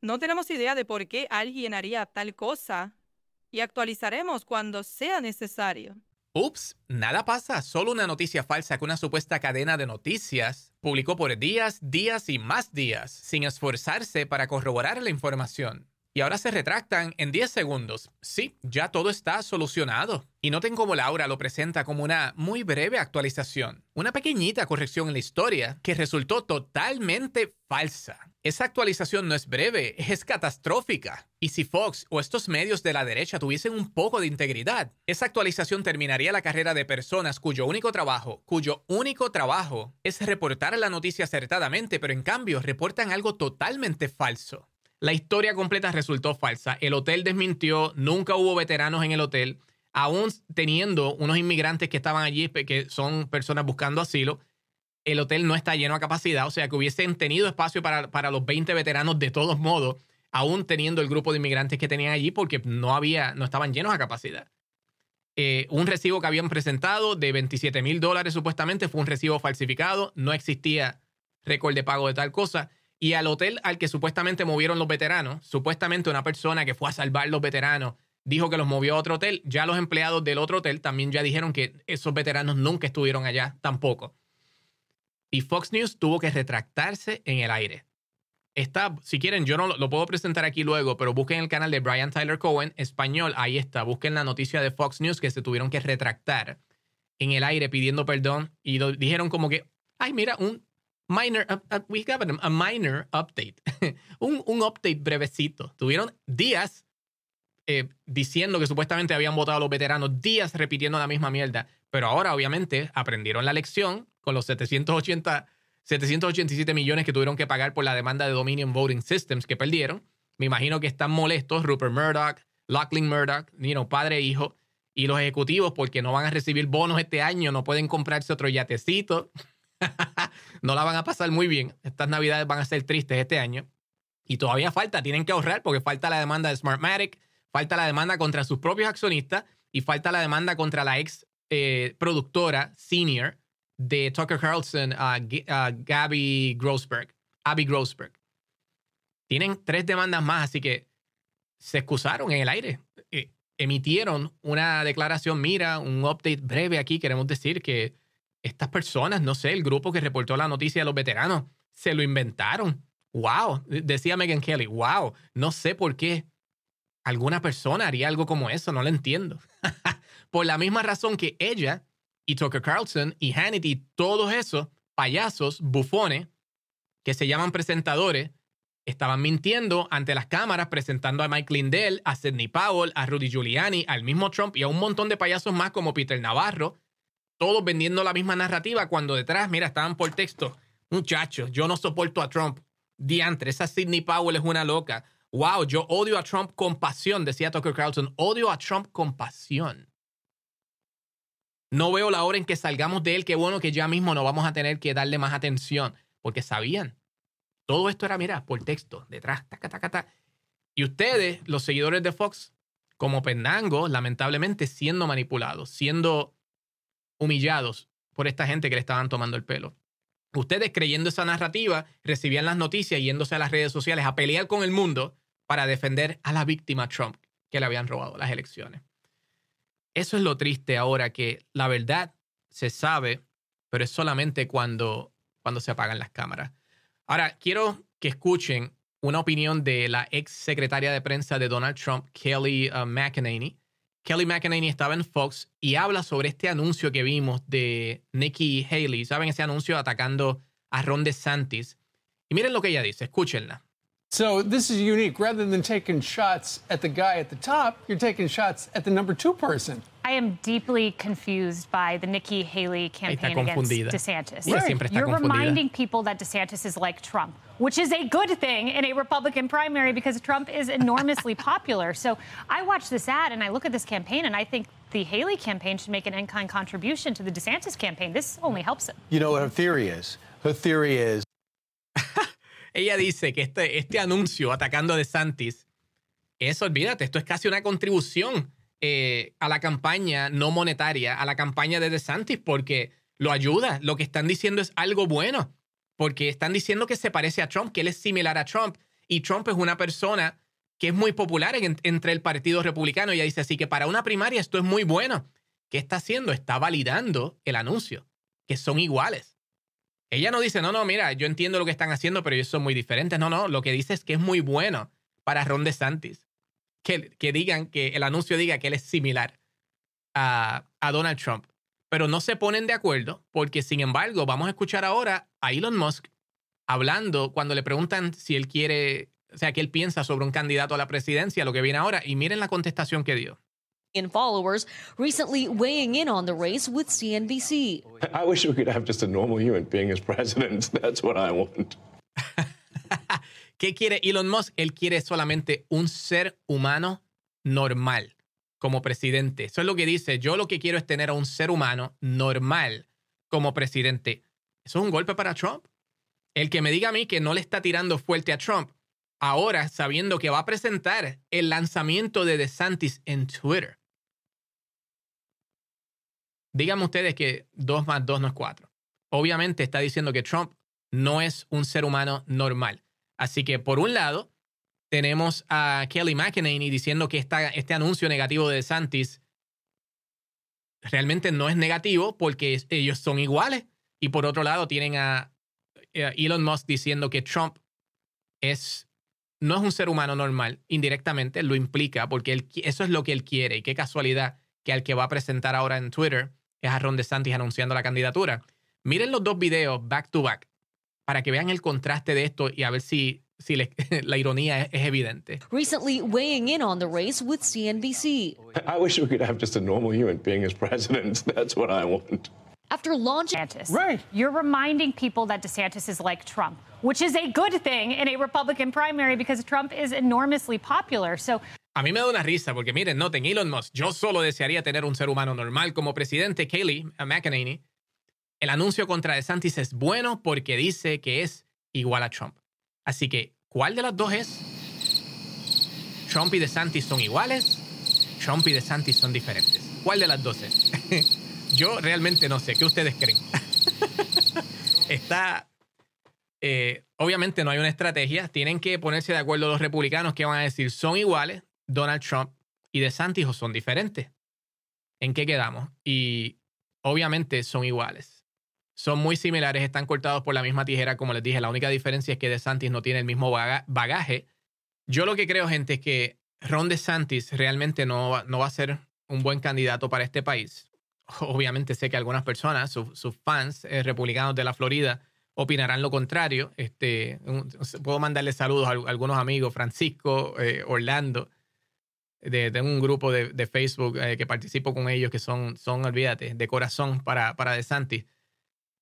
No tenemos idea de por qué alguien haría tal cosa, y actualizaremos cuando sea necesario. Ups, nada pasa, solo una noticia falsa que una supuesta cadena de noticias publicó por días, días y más días, sin esforzarse para corroborar la información. Y ahora se retractan en 10 segundos. Sí, ya todo está solucionado. Y noten cómo Laura lo presenta como una muy breve actualización, una pequeñita corrección en la historia que resultó totalmente falsa. Esa actualización no es breve, es catastrófica. Y si Fox o estos medios de la derecha tuviesen un poco de integridad, esa actualización terminaría la carrera de personas cuyo único trabajo, cuyo único trabajo es reportar la noticia acertadamente, pero en cambio reportan algo totalmente falso. La historia completa resultó falsa. El hotel desmintió, nunca hubo veteranos en el hotel, aún teniendo unos inmigrantes que estaban allí, que son personas buscando asilo. El hotel no está lleno a capacidad, o sea que hubiesen tenido espacio para, para los 20 veteranos de todos modos. aún teniendo el grupo de inmigrantes que tenían allí porque no había, no estaban llenos a capacidad. Eh, un recibo que habían presentado de 27 mil dólares supuestamente fue un recibo falsificado, no existía récord de pago de tal cosa. Y al hotel al que supuestamente movieron los veteranos, supuestamente una persona que fue a salvar los veteranos dijo que los movió a otro hotel. Ya los empleados del otro hotel también ya dijeron que esos veteranos nunca estuvieron allá tampoco. Y Fox News tuvo que retractarse en el aire. Está, si quieren, yo no lo, lo, puedo presentar aquí luego, pero busquen el canal de Brian Tyler Cohen, español, ahí está. Busquen la noticia de Fox News que se tuvieron que retractar en el aire pidiendo perdón y dijeron como que, ay, mira, un minor, we got a, minor update, [LAUGHS] un, un update brevecito. Tuvieron días eh, diciendo que supuestamente habían votado a los veteranos, días repitiendo la misma mierda, pero ahora obviamente aprendieron la lección con los 780 787 millones que tuvieron que pagar por la demanda de Dominion Voting Systems que perdieron. Me imagino que están molestos Rupert Murdoch, Lachlan Murdoch, you padre e hijo, y los ejecutivos porque no van a recibir bonos este año, no pueden comprarse otro yatecito. [LAUGHS] no la van a pasar muy bien. Estas navidades van a ser tristes este año. Y todavía falta, tienen que ahorrar porque falta la demanda de Smartmatic, falta la demanda contra sus propios accionistas y falta la demanda contra la ex eh, productora senior de Tucker Carlson a Gabby Grossberg, Abby Grossberg. Tienen tres demandas más, así que se excusaron en el aire. Eh, emitieron una declaración, mira, un update breve aquí. Queremos decir que estas personas, no sé, el grupo que reportó la noticia de los veteranos, se lo inventaron. Wow, decía Megan Kelly, wow, no sé por qué alguna persona haría algo como eso, no lo entiendo. [LAUGHS] por la misma razón que ella y Tucker Carlson y Hannity, todos esos payasos, bufones, que se llaman presentadores, estaban mintiendo ante las cámaras, presentando a Mike Lindell, a Sidney Powell, a Rudy Giuliani, al mismo Trump y a un montón de payasos más como Peter Navarro, todos vendiendo la misma narrativa cuando detrás, mira, estaban por texto. Muchachos, yo no soporto a Trump. Diantre, esa Sidney Powell es una loca. Wow, yo odio a Trump con pasión, decía Tucker Carlson. Odio a Trump con pasión. No veo la hora en que salgamos de él. Qué bueno que ya mismo no vamos a tener que darle más atención, porque sabían. Todo esto era, mira, por texto, detrás, taca, taca, taca. Y ustedes, los seguidores de Fox, como pendangos, lamentablemente siendo manipulados, siendo humillados por esta gente que le estaban tomando el pelo. Ustedes creyendo esa narrativa, recibían las noticias yéndose a las redes sociales a pelear con el mundo para defender a la víctima Trump que le habían robado las elecciones. Eso es lo triste ahora, que la verdad se sabe, pero es solamente cuando, cuando se apagan las cámaras. Ahora, quiero que escuchen una opinión de la ex secretaria de prensa de Donald Trump, Kelly uh, McEnany. Kelly McEnany estaba en Fox y habla sobre este anuncio que vimos de Nikki Haley. ¿Saben ese anuncio atacando a Ron DeSantis? Y miren lo que ella dice, escúchenla. So this is unique. Rather than taking shots at the guy at the top, you're taking shots at the number two person. I am deeply confused by the Nikki Haley campaign against DeSantis. Right. You're confundida. reminding people that DeSantis is like Trump, which is a good thing in a Republican primary because Trump is enormously [LAUGHS] popular. So I watch this ad and I look at this campaign and I think the Haley campaign should make an in-kind contribution to the DeSantis campaign. This only helps him. You know what her theory is? Her theory is [LAUGHS] ella dice que este, este anuncio atacando a DeSantis, eso olvídate, esto es casi una contribución eh, a la campaña no monetaria, a la campaña de DeSantis, porque lo ayuda. Lo que están diciendo es algo bueno, porque están diciendo que se parece a Trump, que él es similar a Trump, y Trump es una persona que es muy popular entre el Partido Republicano. Y ella dice así que para una primaria esto es muy bueno. ¿Qué está haciendo? Está validando el anuncio, que son iguales. Ella no dice, no, no, mira, yo entiendo lo que están haciendo, pero ellos son muy diferentes. No, no, lo que dice es que es muy bueno para Ron DeSantis. Que, que digan, que el anuncio diga que él es similar a, a Donald Trump. Pero no se ponen de acuerdo porque, sin embargo, vamos a escuchar ahora a Elon Musk hablando cuando le preguntan si él quiere, o sea, qué él piensa sobre un candidato a la presidencia, lo que viene ahora, y miren la contestación que dio. and followers recently weighing in on the race with CNBC. I wish we could have just a normal human being as president. [LAUGHS] That's what I want. [LAUGHS] ¿Qué quiere Elon Musk? Él quiere solamente un ser humano normal como presidente. Eso es lo que dice. Yo lo que quiero es tener a un ser humano normal como presidente. Eso es un golpe para Trump. El que me diga a mí que no le está tirando fuerte a Trump, ahora sabiendo que va a presentar el lanzamiento de DeSantis en Twitter. Díganme ustedes que 2 más 2 no es 4. Obviamente está diciendo que Trump no es un ser humano normal. Así que por un lado, tenemos a Kelly McEnany diciendo que este anuncio negativo de DeSantis realmente no es negativo porque ellos son iguales. Y por otro lado, tienen a Elon Musk diciendo que Trump es no es un ser humano normal, indirectamente lo implica, porque eso es lo que él quiere. Y qué casualidad que al que va a presentar ahora en Twitter es a Ron DeSantis anunciando la candidatura. Miren los dos videos back to back para que vean el contraste de esto y a ver si, si le, [LAUGHS] la ironía es, es evidente. Recently weighing in on the race with CNBC. I wish we could have just a normal human being as president. [LAUGHS] That's what I want. After launching DeSantis. Right. You're reminding people that DeSantis is like Trump, which is a good thing in a Republican primary because Trump is enormously popular. So A mí me da una risa porque miren, noten, Elon Musk, yo solo desearía tener un ser humano normal como presidente, Kayleigh McEnany. El anuncio contra DeSantis es bueno porque dice que es igual a Trump. Así que, ¿cuál de las dos es? ¿Trump y DeSantis son iguales? ¿Trump y DeSantis son diferentes? ¿Cuál de las dos es? [LAUGHS] yo realmente no sé. ¿Qué ustedes creen? [LAUGHS] Eh, obviamente no hay una estrategia. Tienen que ponerse de acuerdo los republicanos que van a decir son iguales Donald Trump y DeSantis o son diferentes. ¿En qué quedamos? Y obviamente son iguales. Son muy similares, están cortados por la misma tijera, como les dije. La única diferencia es que DeSantis no tiene el mismo bagaje. Yo lo que creo, gente, es que Ron DeSantis realmente no, no va a ser un buen candidato para este país. Obviamente sé que algunas personas, sus fans eh, republicanos de la Florida, opinarán lo contrario. Este, puedo mandarle saludos a, algunos amigos, Francisco, eh, Orlando, de, de, un grupo de, de Facebook eh, que participo con ellos, que son, son, olvídate, de corazón para, para DeSantis.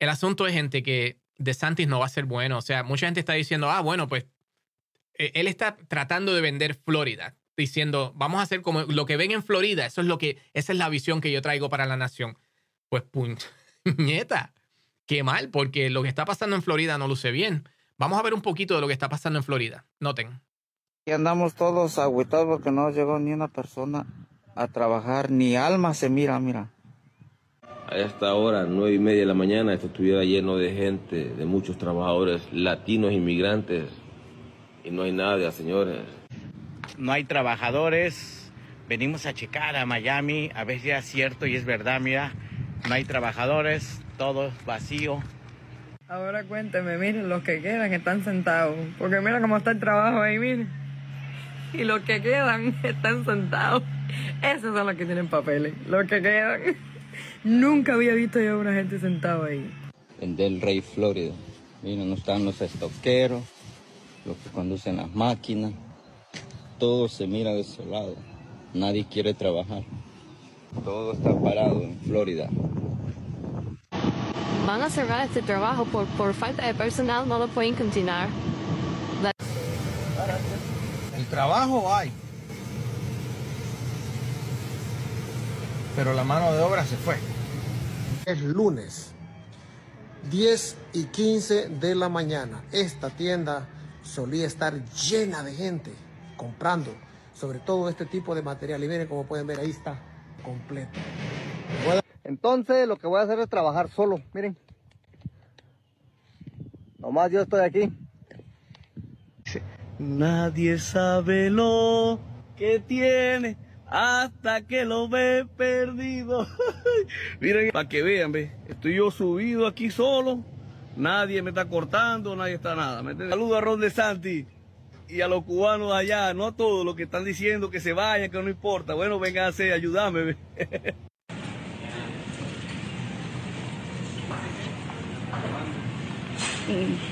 El asunto es, gente, que DeSantis no va a ser bueno. O sea, mucha gente está diciendo, ah, bueno, pues él está tratando de vender Florida, diciendo, vamos a hacer como lo que ven en Florida, eso es lo que, esa es la visión que yo traigo para la nación. Pues, puñeta, [LAUGHS] qué mal, porque lo que está pasando en Florida no luce bien. Vamos a ver un poquito de lo que está pasando en Florida. Noten. Y andamos todos agüitados porque no llegó ni una persona a trabajar, ni alma se mira, mira. A esta hora, nueve y media de la mañana, esto estuviera lleno de gente, de muchos trabajadores latinos, inmigrantes, y no hay nadie, señores. No hay trabajadores. Venimos a checar a Miami, a ver si es cierto y es verdad, mira. No hay trabajadores, todo vacío. Ahora cuénteme, miren, los que quedan están sentados. Porque mira cómo está el trabajo ahí, miren. Y los que quedan [LAUGHS] están sentados. Esos son los que tienen papeles. Los que quedan. Nunca había visto yo a una gente sentada ahí. En Del Rey, Florida. Miren, no están los estoqueros, los que conducen las máquinas. Todo se mira desolado. Nadie quiere trabajar. Todo está parado en Florida. Van a cerrar este trabajo por, por falta de personal, no lo pueden continuar. La... El trabajo hay, pero la mano de obra se fue. Es lunes, 10 y 15 de la mañana. Esta tienda solía estar llena de gente comprando, sobre todo este tipo de material. Y miren como pueden ver, ahí está completo. Entonces lo que voy a hacer es trabajar solo, miren. Nomás yo estoy aquí. Nadie sabe lo que tiene hasta que lo ve perdido. [LAUGHS] miren, para que vean, ve, estoy yo subido aquí solo. Nadie me está cortando, nadie está nada. Saludo a Ron de Santi y a los cubanos allá, no a todos los que están diciendo que se vayan, que no importa. Bueno, vénganse, ayúdame. [LAUGHS]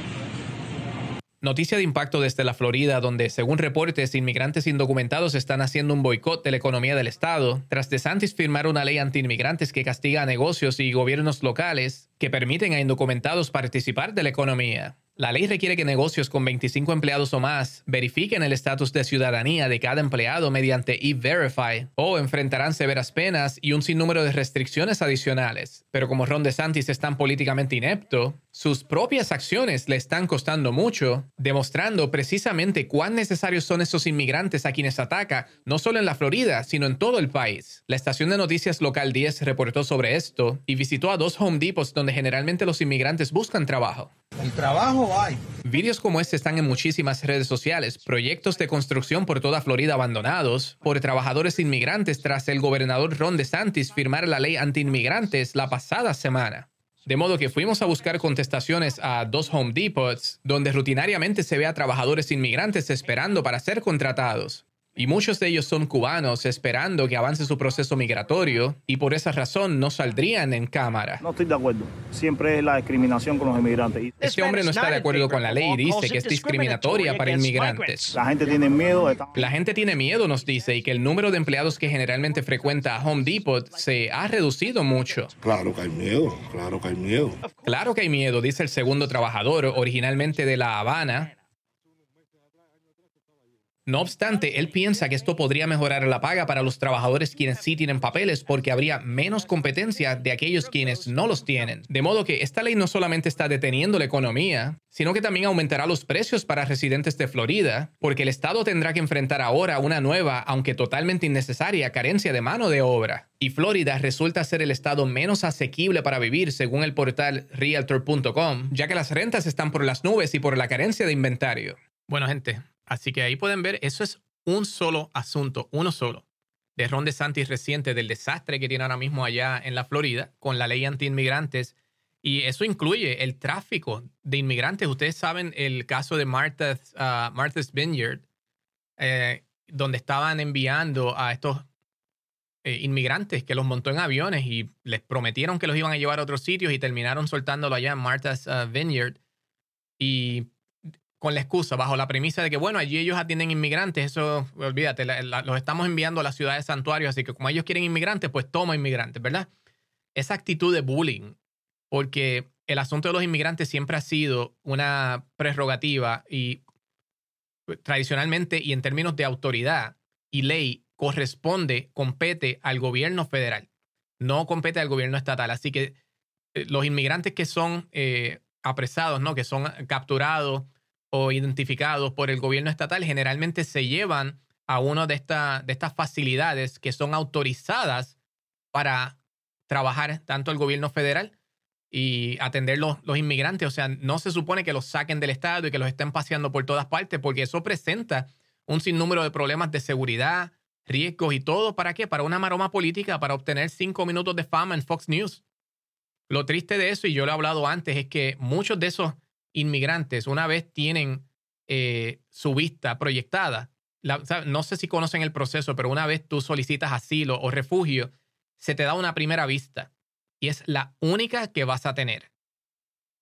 Noticia de impacto desde la Florida, donde, según reportes, inmigrantes indocumentados están haciendo un boicot de la economía del Estado, tras DeSantis firmar una ley anti-inmigrantes que castiga a negocios y gobiernos locales que permiten a indocumentados participar de la economía. La ley requiere que negocios con 25 empleados o más verifiquen el estatus de ciudadanía de cada empleado mediante E-Verify o enfrentarán severas penas y un sinnúmero de restricciones adicionales. Pero como Ron DeSantis es tan políticamente inepto, sus propias acciones le están costando mucho, demostrando precisamente cuán necesarios son esos inmigrantes a quienes ataca, no solo en la Florida, sino en todo el país. La estación de noticias local 10 reportó sobre esto y visitó a dos Home Depots donde generalmente los inmigrantes buscan trabajo. El trabajo hay. Vídeos como este están en muchísimas redes sociales, proyectos de construcción por toda Florida abandonados por trabajadores inmigrantes tras el gobernador Ron DeSantis firmar la ley anti-inmigrantes la pasada semana. De modo que fuimos a buscar contestaciones a dos Home Depots, donde rutinariamente se ve a trabajadores inmigrantes esperando para ser contratados. Y muchos de ellos son cubanos esperando que avance su proceso migratorio y por esa razón no saldrían en cámara. No estoy de acuerdo. Siempre es la discriminación con los inmigrantes. Este hombre no está de acuerdo con la ley y dice que es discriminatoria para inmigrantes. La gente tiene miedo. La gente tiene miedo, nos dice, y que el número de empleados que generalmente frecuenta a Home Depot se ha reducido mucho. Claro que hay miedo, claro que hay miedo. Claro que hay miedo, dice el segundo trabajador, originalmente de La Habana, no obstante, él piensa que esto podría mejorar la paga para los trabajadores quienes sí tienen papeles porque habría menos competencia de aquellos quienes no los tienen. De modo que esta ley no solamente está deteniendo la economía, sino que también aumentará los precios para residentes de Florida, porque el Estado tendrá que enfrentar ahora una nueva, aunque totalmente innecesaria, carencia de mano de obra. Y Florida resulta ser el estado menos asequible para vivir según el portal realtor.com, ya que las rentas están por las nubes y por la carencia de inventario. Bueno, gente, Así que ahí pueden ver, eso es un solo asunto, uno solo, de Ron DeSantis reciente del desastre que tiene ahora mismo allá en la Florida con la ley anti-inmigrantes. Y eso incluye el tráfico de inmigrantes. Ustedes saben el caso de Martha's, uh, Vineyard, eh, donde estaban enviando a estos eh, inmigrantes que los montó en aviones y les prometieron que los iban a llevar a otros sitios y terminaron soltándolo allá en Martha's uh, Vineyard. Y con la excusa, bajo la premisa de que, bueno, allí ellos atienden inmigrantes, eso, olvídate, los estamos enviando a las ciudades santuarios, así que como ellos quieren inmigrantes, pues toma inmigrantes, ¿verdad? Esa actitud de bullying, porque el asunto de los inmigrantes siempre ha sido una prerrogativa y tradicionalmente y en términos de autoridad y ley corresponde, compete al gobierno federal, no compete al gobierno estatal. Así que eh, los inmigrantes que son eh, apresados, ¿no? Que son capturados o identificados por el gobierno estatal generalmente se llevan a una de, de estas facilidades que son autorizadas para trabajar tanto el gobierno federal y atender los, los, inmigrantes. O sea, no se supone que los saquen del Estado y que los estén paseando por todas partes, porque eso presenta un sinnúmero de problemas de seguridad, riesgos y todo. ¿Para qué? Para una maroma política, para obtener cinco minutos de fama en Fox News. Lo triste de eso, y yo lo he hablado antes, es que muchos de esos inmigrantes, una vez tienen eh, su vista proyectada, no sé si conocen el proceso, pero una vez tú solicitas asilo o refugio, se te da una primera vista y es la única que vas a tener.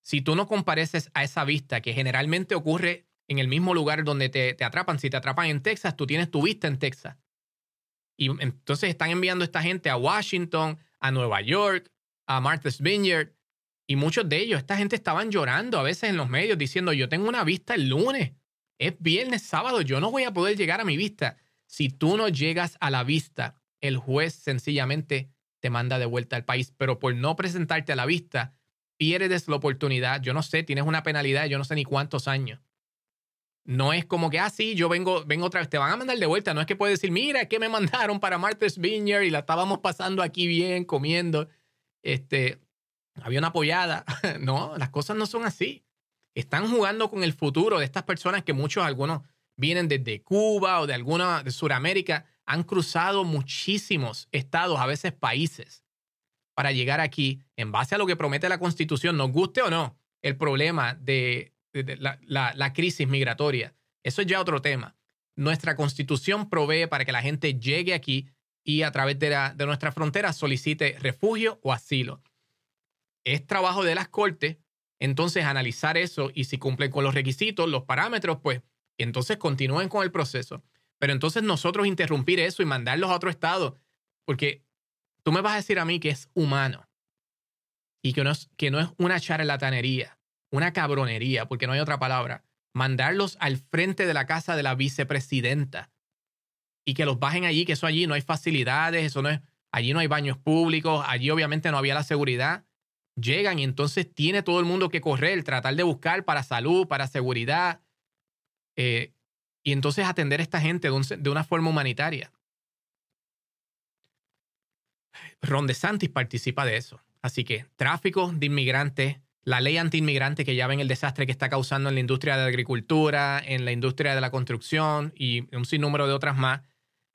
Si tú no compareces a esa vista, que generalmente ocurre en el mismo lugar donde te, te atrapan, si te atrapan en Texas, tú tienes tu vista en Texas. Y entonces están enviando a esta gente a Washington, a Nueva York, a Martha's Vineyard, y muchos de ellos, esta gente estaban llorando a veces en los medios diciendo, yo tengo una vista el lunes, es viernes, sábado, yo no voy a poder llegar a mi vista. Si tú no llegas a la vista, el juez sencillamente te manda de vuelta al país, pero por no presentarte a la vista, pierdes la oportunidad, yo no sé, tienes una penalidad, yo no sé ni cuántos años. No es como que, ah, sí, yo vengo, vengo otra vez, te van a mandar de vuelta, no es que puedes decir, mira, que me mandaron para Martha's Vineyard y la estábamos pasando aquí bien, comiendo. Este, había una apoyada. [LAUGHS] no, las cosas no son así. Están jugando con el futuro de estas personas que muchos, algunos vienen desde Cuba o de alguna de Sudamérica, han cruzado muchísimos estados, a veces países, para llegar aquí en base a lo que promete la Constitución, nos guste o no, el problema de, la, crisis migratoria. Eso es ya otro tema. Nuestra Constitución provee para que la gente llegue aquí y a través de, de nuestra frontera solicite refugio o asilo es trabajo de las cortes entonces analizar eso y si cumplen con los requisitos, los parámetros, pues entonces continúen con el proceso. Pero entonces nosotros interrumpir eso y mandarlos a otro estado, porque tú me vas a decir a mí que es humano y que no es, que no es una charlatanería una cabronería, porque no hay otra palabra, mandarlos al frente de la casa de la vicepresidenta y que los bajen allí, que eso allí no hay facilidades, eso no es, allí no hay baños públicos, allí obviamente no había la seguridad. Llegan y entonces tiene todo el mundo que correr, tratar de buscar para salud, para seguridad, eh, y entonces atender a esta gente de, una forma humanitaria. Ron DeSantis participa de eso. Así que tráfico de inmigrantes, la ley anti-inmigrante que ya ven el desastre que está causando en la industria de la agricultura, en la industria de la construcción y un sinnúmero de otras más.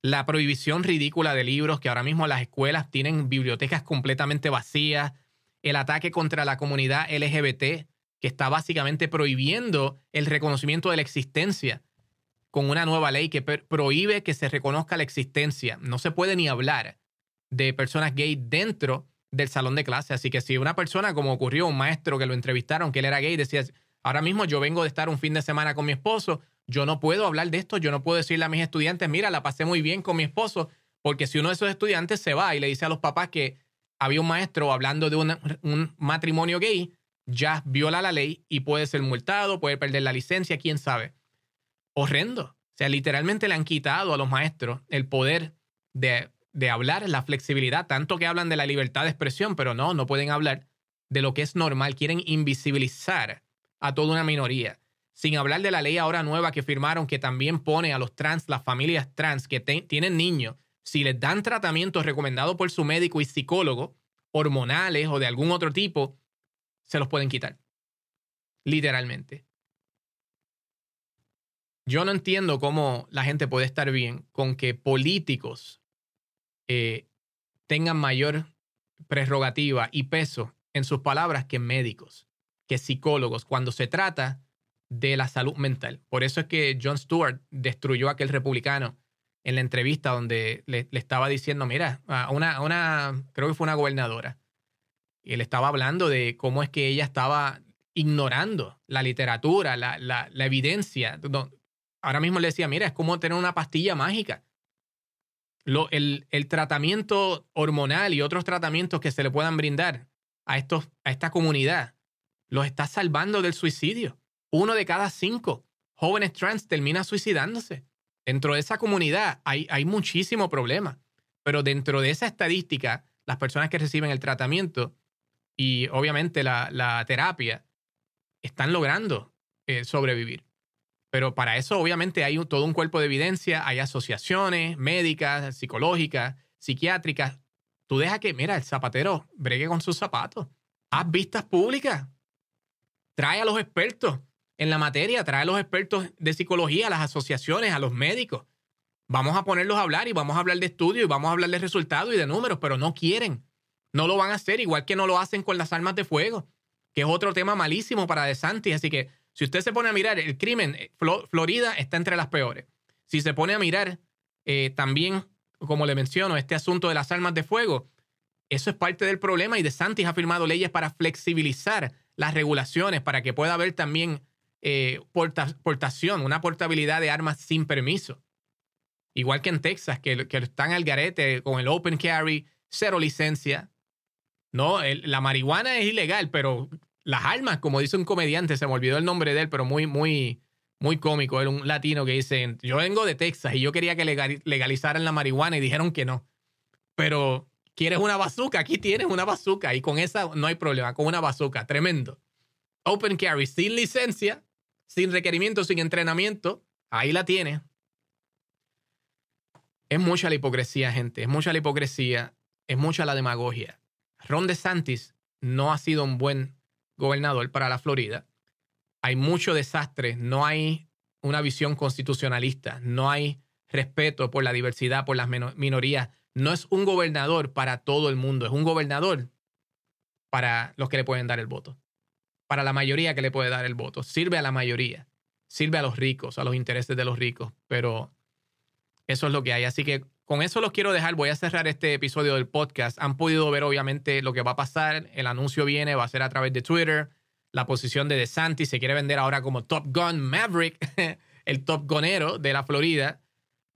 La prohibición ridícula de libros, que ahora mismo las escuelas tienen bibliotecas completamente vacías. El ataque contra la comunidad LGBT, que está básicamente prohibiendo el reconocimiento de la existencia con una nueva ley que prohíbe que se reconozca la existencia. No se puede ni hablar de personas gay dentro del salón de clase. Así que si una persona, como ocurrió, un maestro que lo entrevistaron, que él era gay, decía, ahora mismo yo vengo de estar un fin de semana con mi esposo, yo no puedo hablar de esto, yo no puedo decirle a mis estudiantes, mira, la pasé muy bien con mi esposo, porque si uno de esos estudiantes se va y le dice a los papás que había un maestro hablando de un matrimonio gay, ya viola la ley y puede ser multado, puede perder la licencia, quién sabe. Horrendo. O sea, literalmente le han quitado a los maestros el poder de de hablar, la flexibilidad, tanto que hablan de la libertad de expresión, pero no, no pueden hablar de lo que es normal, quieren invisibilizar a toda una minoría. Sin hablar de la ley ahora nueva que firmaron que también pone a los trans, las familias trans que tienen niños, si les dan tratamientos recomendados por su médico y psicólogo, hormonales o de algún otro tipo, se los pueden quitar. Literalmente. Yo no entiendo cómo la gente puede estar bien con que políticos eh, tengan mayor prerrogativa y peso en sus palabras que médicos, que psicólogos, cuando se trata de la salud mental. Por eso es que John Stewart destruyó a aquel republicano en la entrevista donde le, estaba diciendo, mira, a una, creo que fue una gobernadora, y le estaba hablando de cómo es que ella estaba ignorando la literatura, la, la, evidencia. Ahora mismo le decía, mira, es como tener una pastilla mágica el, tratamiento hormonal y otros tratamientos que se le puedan brindar a, estos, a esta comunidad los está salvando del suicidio. Uno de cada cinco jóvenes trans termina suicidándose. Dentro de esa comunidad hay, hay muchísimo problema, pero dentro de esa estadística, las personas que reciben el tratamiento y obviamente la, terapia están logrando eh, sobrevivir. Pero para eso obviamente hay todo un cuerpo de evidencia, hay asociaciones médicas, psicológicas, psiquiátricas. Tú deja que, mira, el zapatero bregue con sus zapatos. Haz vistas públicas. Trae a los expertos en la materia, trae a los expertos de psicología, a las asociaciones, a los médicos. Vamos a ponerlos a hablar y vamos a hablar de estudios y vamos a hablar de resultados y de números, pero no quieren. No lo van a hacer, igual que no lo hacen con las armas de fuego, que es otro tema malísimo para De Santis. Así que si usted se pone a mirar el crimen, eh, Florida está entre las peores. Si se pone a mirar eh, también, como le menciono, este asunto de las armas de fuego, eso es parte del problema y De Santis ha firmado leyes para flexibilizar las regulaciones, para que pueda haber también eh, portación, una portabilidad de armas sin permiso. Igual que en Texas, que, están al garete con el open carry, cero licencia. No, la marihuana es ilegal, pero las armas, como dice un comediante, se me olvidó el nombre de él, pero muy, muy, muy cómico. Era un latino que dice, yo vengo de Texas y yo quería que legalizaran la marihuana y dijeron que no. Pero, ¿quieres una bazooka? Aquí tienes una bazooka y con esa no hay problema, con una bazooka, tremendo. Open carry, sin licencia, sin requerimiento, sin entrenamiento, ahí la tienes. Es mucha la hipocresía, gente, es mucha la hipocresía, es mucha la demagogia. Ron DeSantis no ha sido un buen gobernador para la Florida, hay mucho desastre, no hay una visión constitucionalista, no hay respeto por la diversidad, por las minorías. No es un gobernador para todo el mundo, es un gobernador para los que le pueden dar el voto, para la mayoría que le puede dar el voto. Sirve a la mayoría, sirve a los ricos, a los intereses de los ricos, pero eso es lo que hay. Así que con eso los quiero dejar. Voy a cerrar este episodio del podcast. Han podido ver obviamente lo que va a pasar. El anuncio viene, va a ser a través de Twitter. La posición de DeSantis se quiere vender ahora como Top Gun Maverick, [LAUGHS] el Top Gunero de la Florida.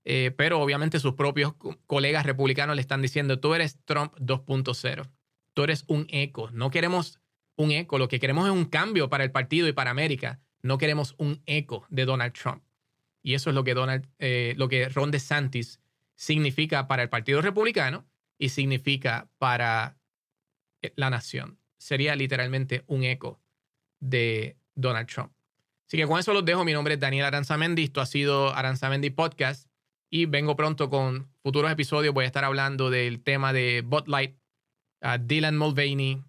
Eh, pero obviamente sus propios colegas republicanos le están diciendo, tú eres Trump 2.0. Tú eres un eco. No queremos un eco. Lo que queremos es un cambio para el partido y para América. No queremos un eco de Donald Trump. Y eso es lo que, Donald, eh, lo que Ron DeSantis significa para el Partido Republicano y significa para eh, la nación. Sería literalmente un eco de Donald Trump. Así que con eso los dejo. Mi nombre es Daniel Aranzamendi. Esto ha sido Aranzamendi Podcast. Y vengo pronto con futuros episodios. Voy a estar hablando del tema de Bud Light, Dylan Mulvaney,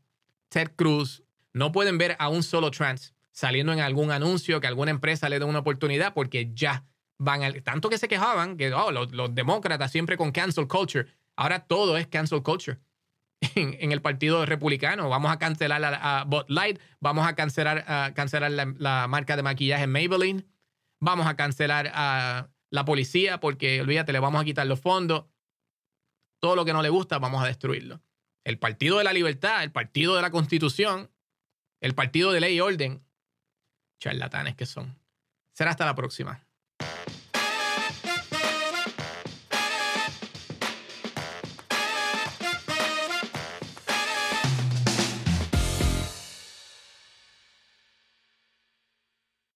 Ted Cruz. No pueden ver a un solo trans saliendo en algún anuncio que alguna empresa le dé una oportunidad porque ya van al, tanto que se quejaban que oh, los, demócratas siempre con cancel culture. Ahora todo es cancel culture. [LAUGHS] En, el Partido Republicano. Vamos a cancelar a, Bud Light, vamos a cancelar, a cancelar la, marca de maquillaje Maybelline, vamos a cancelar a la policía porque, olvídate, le vamos a quitar los fondos. Todo lo que no le gusta, vamos a destruirlo. El Partido de la Libertad, el Partido de la Constitución, el Partido de Ley y Orden, charlatanes que son. Será hasta la próxima.